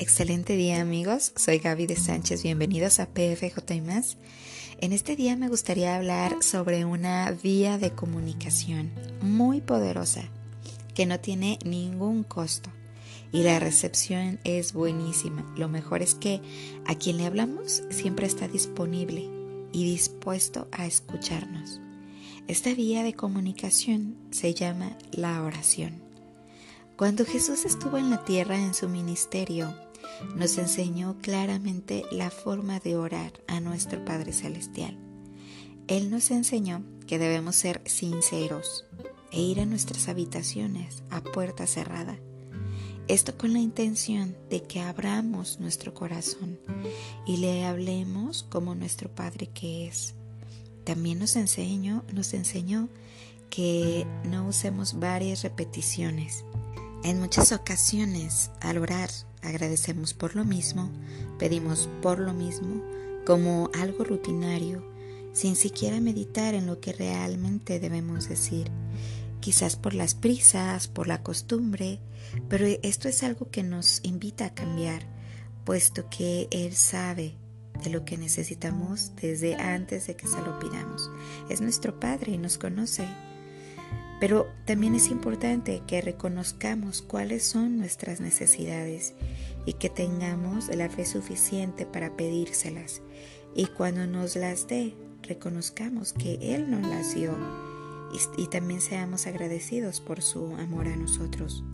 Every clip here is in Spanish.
Excelente día amigos, soy Gaby de Sánchez, bienvenidos a PFJ más. En este día me gustaría hablar sobre una vía de comunicación muy poderosa que no tiene ningún costo y la recepción es buenísima. Lo mejor es que a quien le hablamos siempre está disponible y dispuesto a escucharnos. Esta vía de comunicación se llama la oración. Cuando Jesús estuvo en la tierra en su ministerio, nos enseñó claramente la forma de orar a nuestro Padre Celestial. Él nos enseñó que debemos ser sinceros e ir a nuestras habitaciones a puerta cerrada. Esto con la intención de que abramos nuestro corazón y le hablemos como nuestro Padre que es. También nos enseñó, nos enseñó que no usemos varias repeticiones. En muchas ocasiones, al orar, agradecemos por lo mismo, pedimos por lo mismo, como algo rutinario, sin siquiera meditar en lo que realmente debemos decir. Quizás por las prisas, por la costumbre, pero esto es algo que nos invita a cambiar, puesto que Él sabe de lo que necesitamos desde antes de que se lo pidamos. Es nuestro Padre y nos conoce. Pero también es importante que reconozcamos cuáles son nuestras necesidades y que tengamos la fe suficiente para pedírselas. Y cuando nos las dé, reconozcamos que Él nos las dio y, y también seamos agradecidos por su amor a nosotros.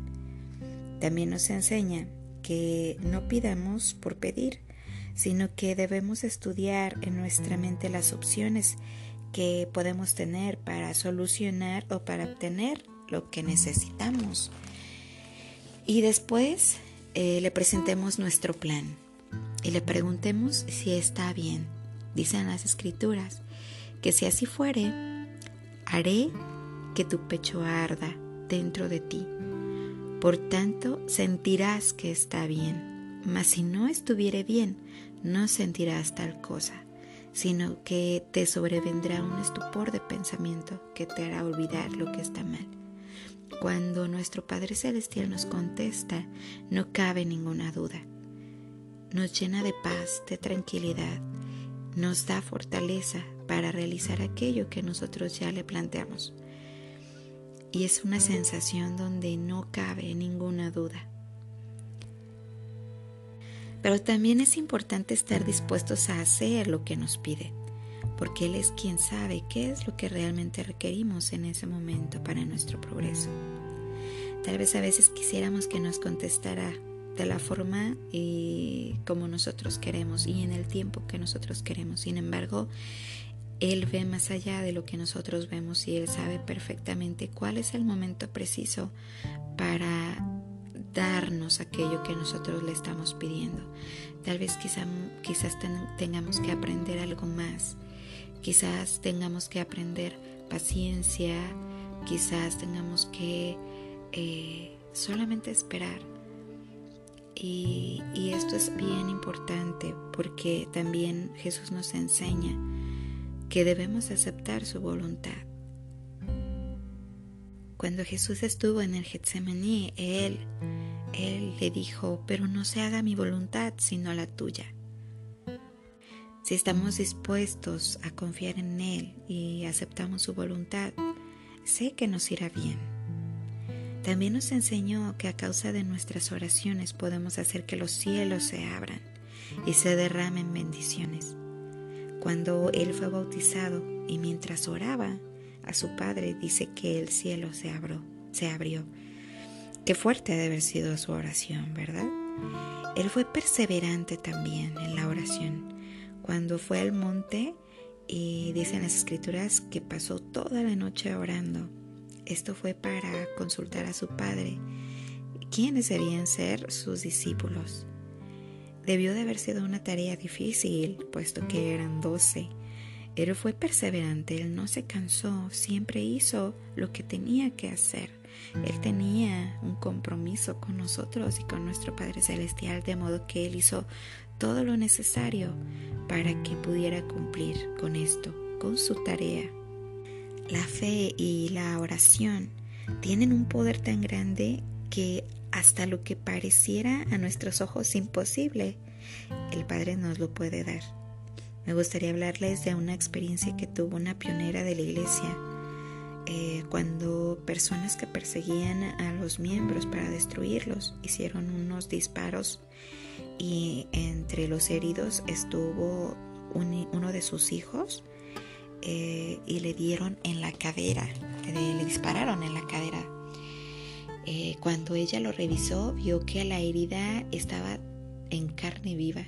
También nos enseña que no pidamos por pedir, sino que debemos estudiar en nuestra mente las opciones que podemos tener para solucionar o para obtener lo que necesitamos. Y después eh, le presentemos nuestro plan y le preguntemos si está bien. Dicen las escrituras que si así fuere, haré que tu pecho arda dentro de ti. Por tanto, sentirás que está bien. Mas si no estuviere bien, no sentirás tal cosa sino que te sobrevendrá un estupor de pensamiento que te hará olvidar lo que está mal. Cuando nuestro Padre Celestial nos contesta, no cabe ninguna duda. Nos llena de paz, de tranquilidad, nos da fortaleza para realizar aquello que nosotros ya le planteamos. Y es una sensación donde no cabe ninguna duda. Pero también es importante estar dispuestos a hacer lo que nos pide, porque Él es quien sabe qué es lo que realmente requerimos en ese momento para nuestro progreso. Tal vez a veces quisiéramos que nos contestara de la forma y como nosotros queremos y en el tiempo que nosotros queremos. Sin embargo, Él ve más allá de lo que nosotros vemos y Él sabe perfectamente cuál es el momento preciso para darnos aquello que nosotros le estamos pidiendo. Tal vez quizás tengamos que aprender algo más, quizás tengamos que aprender paciencia, quizás tengamos que eh, solamente esperar. Y, y esto es bien importante porque también Jesús nos enseña que debemos aceptar su voluntad. Cuando Jesús estuvo en el Getsemaní, Él él le dijo, pero no se haga mi voluntad sino la tuya. Si estamos dispuestos a confiar en Él y aceptamos su voluntad, sé que nos irá bien. También nos enseñó que a causa de nuestras oraciones podemos hacer que los cielos se abran y se derramen bendiciones. Cuando Él fue bautizado y mientras oraba a su Padre, dice que el cielo se abrió, se abrió Qué fuerte ha de haber sido su oración, ¿verdad? Él fue perseverante también en la oración. Cuando fue al monte, y dicen las escrituras que pasó toda la noche orando. Esto fue para consultar a su padre quiénes debían ser sus discípulos. Debió de haber sido una tarea difícil, puesto que eran doce. Él fue perseverante, él no se cansó, siempre hizo lo que tenía que hacer. Él tenía un compromiso con nosotros y con nuestro Padre Celestial, de modo que Él hizo todo lo necesario para que pudiera cumplir con esto, con su tarea. La fe y la oración tienen un poder tan grande que hasta lo que pareciera a nuestros ojos imposible, el Padre nos lo puede dar. Me gustaría hablarles de una experiencia que tuvo una pionera de la iglesia eh, cuando personas que perseguían a los miembros para destruirlos hicieron unos disparos y entre los heridos estuvo uno de sus hijos eh, y le dieron en la cadera, le, dispararon en la cadera. Eh, cuando ella lo revisó, vio que la herida estaba en carne viva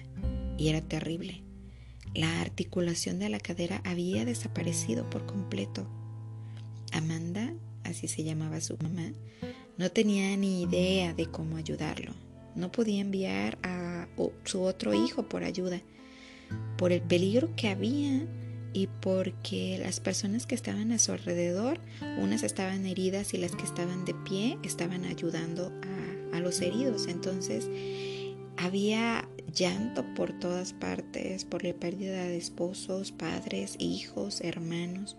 y era terrible. La articulación de la cadera había desaparecido por completo. Amanda, así se llamaba su mamá, no tenía ni idea de cómo ayudarlo. No podía enviar a su otro hijo por ayuda, por el peligro que había y porque las personas que estaban a su alrededor, unas estaban heridas y las que estaban de pie estaban ayudando a, los heridos. Entonces había llanto por todas partes, por la pérdida de esposos, padres, hijos, hermanos.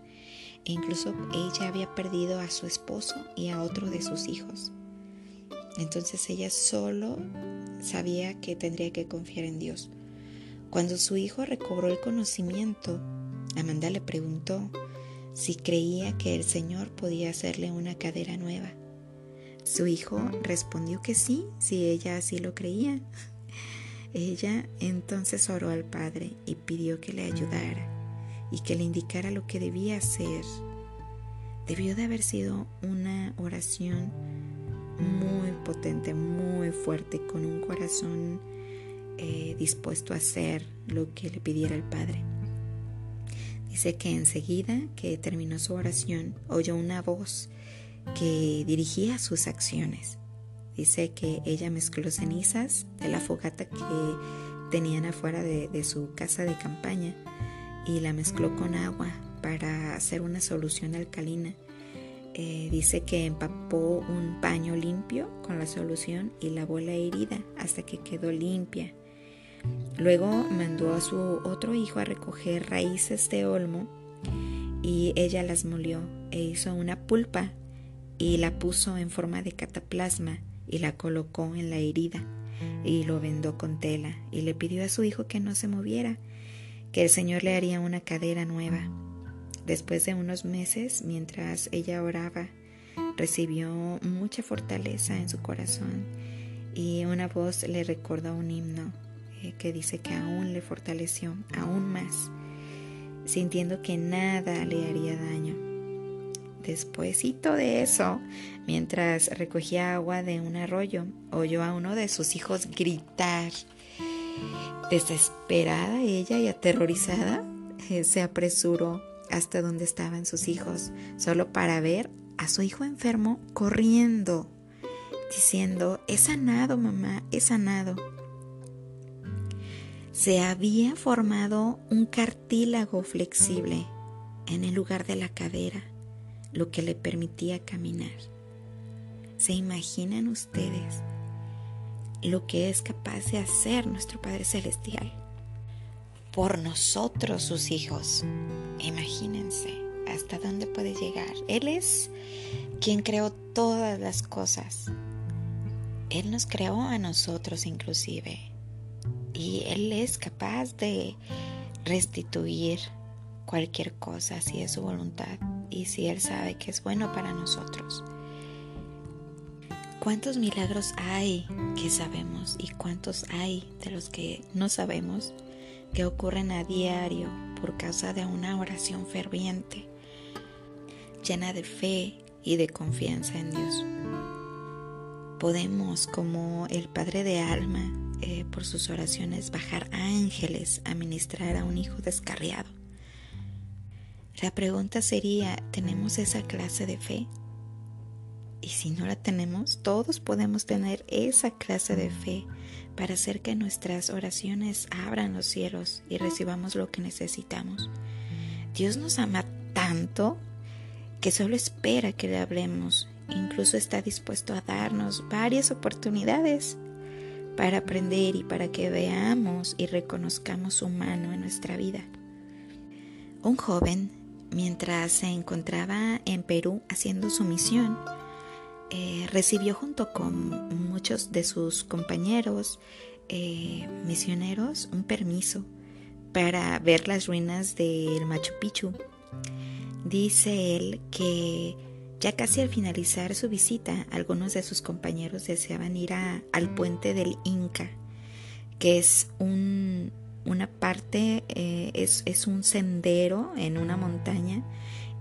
E incluso ella había perdido a su esposo y a otro de sus hijos. Entonces ella solo sabía que tendría que confiar en Dios. Cuando su hijo recobró el conocimiento, Amanda le preguntó si creía que el Señor podía hacerle una cadera nueva. Su hijo respondió que sí, si ella así lo creía. Ella entonces oró al Padre y pidió que le ayudara y que le indicara lo que debía hacer. Debió de haber sido una oración muy potente, muy fuerte, con un corazón eh, dispuesto a hacer lo que le pidiera el Padre. Dice que enseguida que terminó su oración, oyó una voz que dirigía sus acciones. Dice que ella mezcló cenizas de la fogata que tenían afuera de, su casa de campaña y la mezcló con agua para hacer una solución alcalina. Eh, dice que empapó un paño limpio con la solución y lavó la herida hasta que quedó limpia. Luego mandó a su otro hijo a recoger raíces de olmo y ella las molió e hizo una pulpa y la puso en forma de cataplasma y la colocó en la herida y lo vendó con tela y le pidió a su hijo que no se moviera, que el Señor le haría una cadera nueva. Después de unos meses, mientras ella oraba, recibió mucha fortaleza en su corazón y una voz le recordó un himno eh, que dice que aún le fortaleció, aún más, sintiendo que nada le haría daño. Despuésito de eso, mientras recogía agua de un arroyo, oyó a uno de sus hijos gritar. Desesperada ella y aterrorizada, eh, se apresuró hasta donde estaban sus hijos, solo para ver a su hijo enfermo corriendo, diciendo, he sanado, mamá, he sanado. Se había formado un cartílago flexible en el lugar de la cadera lo que le permitía caminar. ¿Se imaginan ustedes lo que es capaz de hacer nuestro Padre Celestial por nosotros, sus hijos? Imagínense hasta dónde puede llegar. Él es quien creó todas las cosas. Él nos creó a nosotros inclusive. Y Él es capaz de restituir cualquier cosa si es su voluntad y si Él sabe que es bueno para nosotros. ¿Cuántos milagros hay que sabemos y cuántos hay de los que no sabemos que ocurren a diario por causa de una oración ferviente, llena de fe y de confianza en Dios? Podemos, como el Padre de Alma, eh, por sus oraciones, bajar ángeles a ministrar a un hijo descarriado la pregunta sería, ¿tenemos esa clase de fe? Y si no la tenemos, todos podemos tener esa clase de fe para hacer que nuestras oraciones abran los cielos y recibamos lo que necesitamos. Dios nos ama tanto que solo espera que le hablemos. Incluso está dispuesto a darnos varias oportunidades para aprender y para que veamos y reconozcamos su mano en nuestra vida. Un joven mientras se encontraba en Perú haciendo su misión, eh, recibió junto con muchos de sus compañeros eh, misioneros un permiso para ver las ruinas del Machu Picchu. Dice él que ya casi al finalizar su visita, algunos de sus compañeros deseaban ir al puente del Inca, que es un, una parte, eh, es un sendero en una montaña,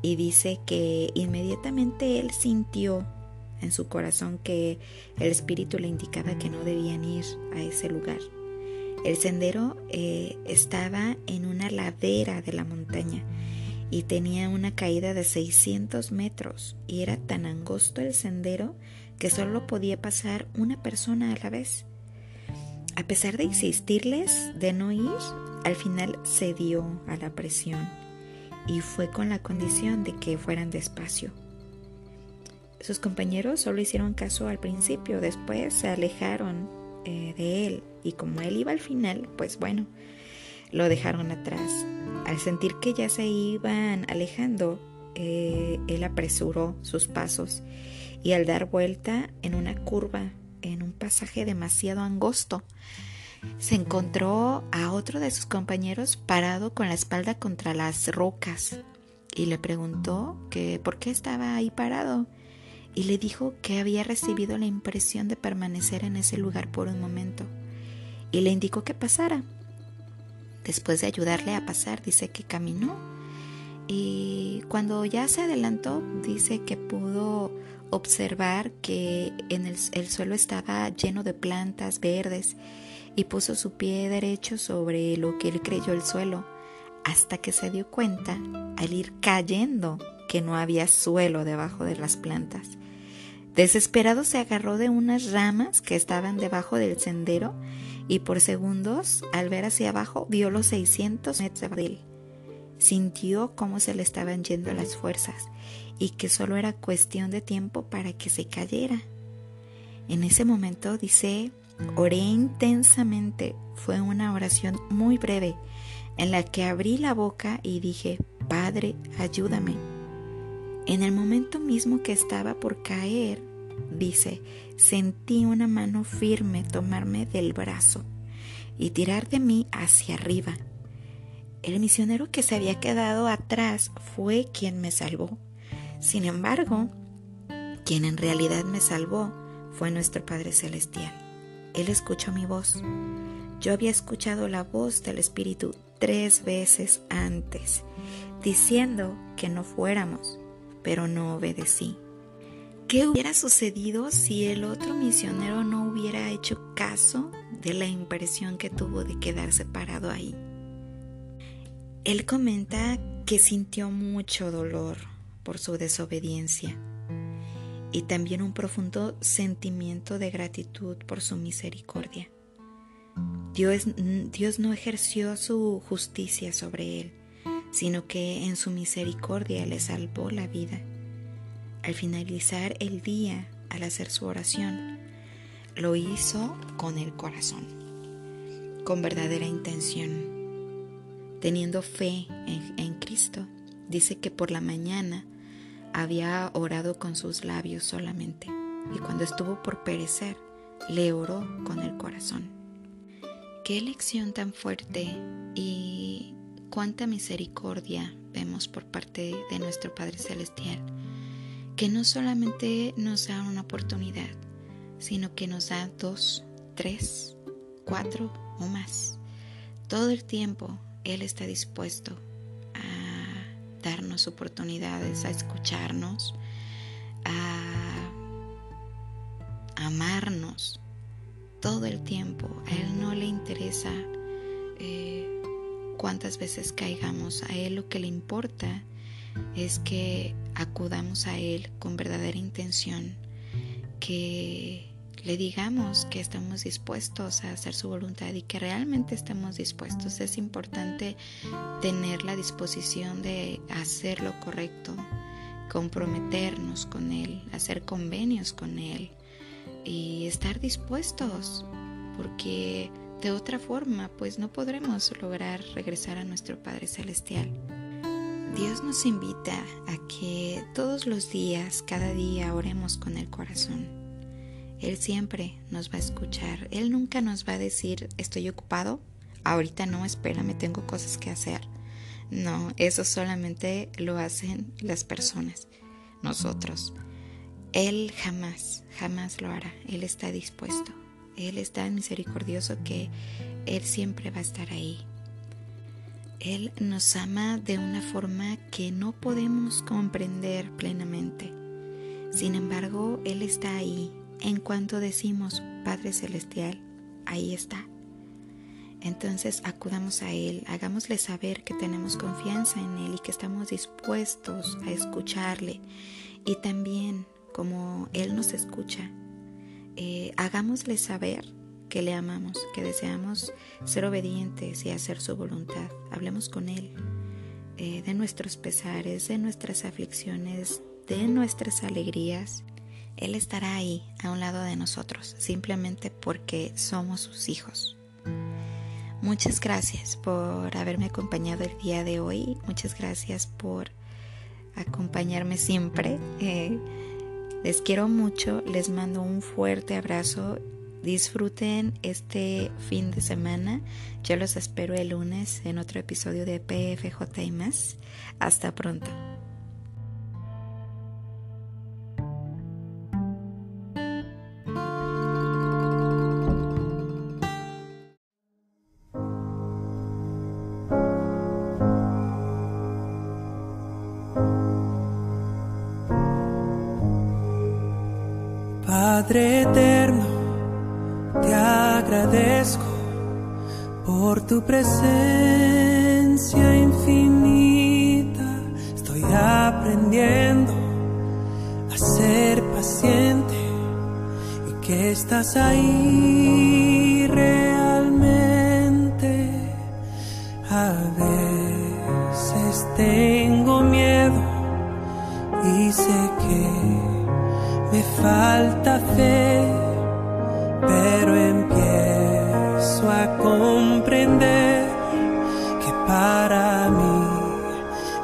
y dice que inmediatamente él sintió en su corazón que el espíritu le indicaba que no debían ir a ese lugar. El sendero eh, estaba en una ladera de la montaña y tenía una caída de 600 metros y era tan angosto el sendero que solo podía pasar una persona a la vez. A pesar de insistirles de no ir, al final cedió a la presión y fue con la condición de que fueran despacio. Sus compañeros solo hicieron caso al principio, después se alejaron eh, de él y como él iba al final, pues bueno, lo dejaron atrás. Al sentir que ya se iban alejando, eh, él apresuró sus pasos y al dar vuelta en una curva, en un pasaje demasiado angosto, se encontró a otro de sus compañeros parado con la espalda contra las rocas y le preguntó que por qué estaba ahí parado y le dijo que había recibido la impresión de permanecer en ese lugar por un momento y le indicó que pasara. Después de ayudarle a pasar, dice que caminó y cuando ya se adelantó, dice que pudo observar que en el, el suelo estaba lleno de plantas verdes y puso su pie derecho sobre lo que él creyó el suelo, hasta que se dio cuenta, al ir cayendo, que no había suelo debajo de las plantas. Desesperado se agarró de unas ramas que estaban debajo del sendero y por segundos, al ver hacia abajo, vio los 600 metros de él. Sintió cómo se le estaban yendo las fuerzas y que solo era cuestión de tiempo para que se cayera. En ese momento, dice, oré intensamente. Fue una oración muy breve en la que abrí la boca y dije, Padre, ayúdame. En el momento mismo que estaba por caer, dice, sentí una mano firme tomarme del brazo y tirar de mí hacia arriba. El misionero que se había quedado atrás fue quien me salvó. Sin embargo, quien en realidad me salvó fue nuestro Padre Celestial. Él escuchó mi voz. Yo había escuchado la voz del Espíritu tres veces antes, diciendo que no fuéramos, pero no obedecí. ¿Qué hubiera sucedido si el otro misionero no hubiera hecho caso de la impresión que tuvo de quedar separado ahí? Él comenta que sintió mucho dolor por su desobediencia y también un profundo sentimiento de gratitud por su misericordia. Dios, Dios no ejerció su justicia sobre él, sino que en su misericordia le salvó la vida al finalizar el día, al hacer su oración, lo hizo con el corazón, con verdadera intención, teniendo fe en, Cristo. Dice que por la mañana había orado con sus labios solamente y cuando estuvo por perecer, le oró con el corazón. Qué lección tan fuerte y cuánta misericordia vemos por parte de nuestro Padre Celestial que no solamente nos da una oportunidad, sino que nos da dos, tres, cuatro o más. Todo el tiempo Él está dispuesto a darnos oportunidades, a escucharnos, a amarnos todo el tiempo. A Él no le interesa eh, cuántas veces caigamos, a Él lo que le importa es que acudamos a Él con verdadera intención, que le digamos que estamos dispuestos a hacer su voluntad y que realmente estamos dispuestos. Es importante tener la disposición de hacer lo correcto, comprometernos con Él, hacer convenios con Él y estar dispuestos, porque de otra forma pues no podremos lograr regresar a nuestro Padre Celestial. Dios nos invita a que todos los días, cada día, oremos con el corazón. Él siempre nos va a escuchar. Él nunca nos va a decir, estoy ocupado, ahorita no, espérame, tengo cosas que hacer. No, eso solamente lo hacen las personas, nosotros. Él jamás, jamás lo hará. Él está dispuesto. Él es tan misericordioso que Él siempre va a estar ahí. Él nos ama de una forma que no podemos comprender plenamente. Sin embargo, Él está ahí. En cuanto decimos Padre Celestial, ahí está. Entonces acudamos a Él, hagámosle saber que tenemos confianza en Él y que estamos dispuestos a escucharle. Y también, como Él nos escucha, eh, hagámosle saber que le amamos, que deseamos ser obedientes y hacer su voluntad. Hablemos con Él eh, de nuestros pesares, de nuestras aflicciones, de nuestras alegrías. Él estará ahí a un lado de nosotros, simplemente porque somos sus hijos. Muchas gracias por haberme acompañado el día de hoy. Muchas gracias por acompañarme siempre. Eh, les quiero mucho, les mando un fuerte abrazo Disfruten este fin de semana. Yo los espero el lunes en otro episodio de PFJ y más. Hasta pronto. Padre eterno te agradezco por tu presencia infinita. Estoy aprendiendo a ser paciente y que estás ahí realmente. A veces tengo miedo y sé que me falta fe pero comprender que para mí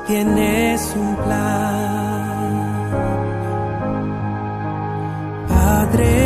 tienes un plan. Padre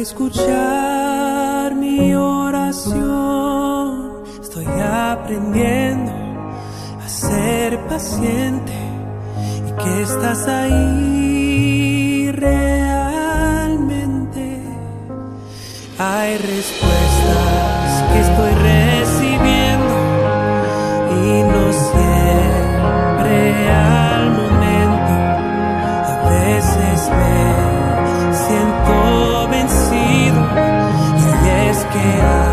escuchar mi oración. Estoy aprendiendo a ser paciente y que estás ahí realmente. Hay respuesta get out.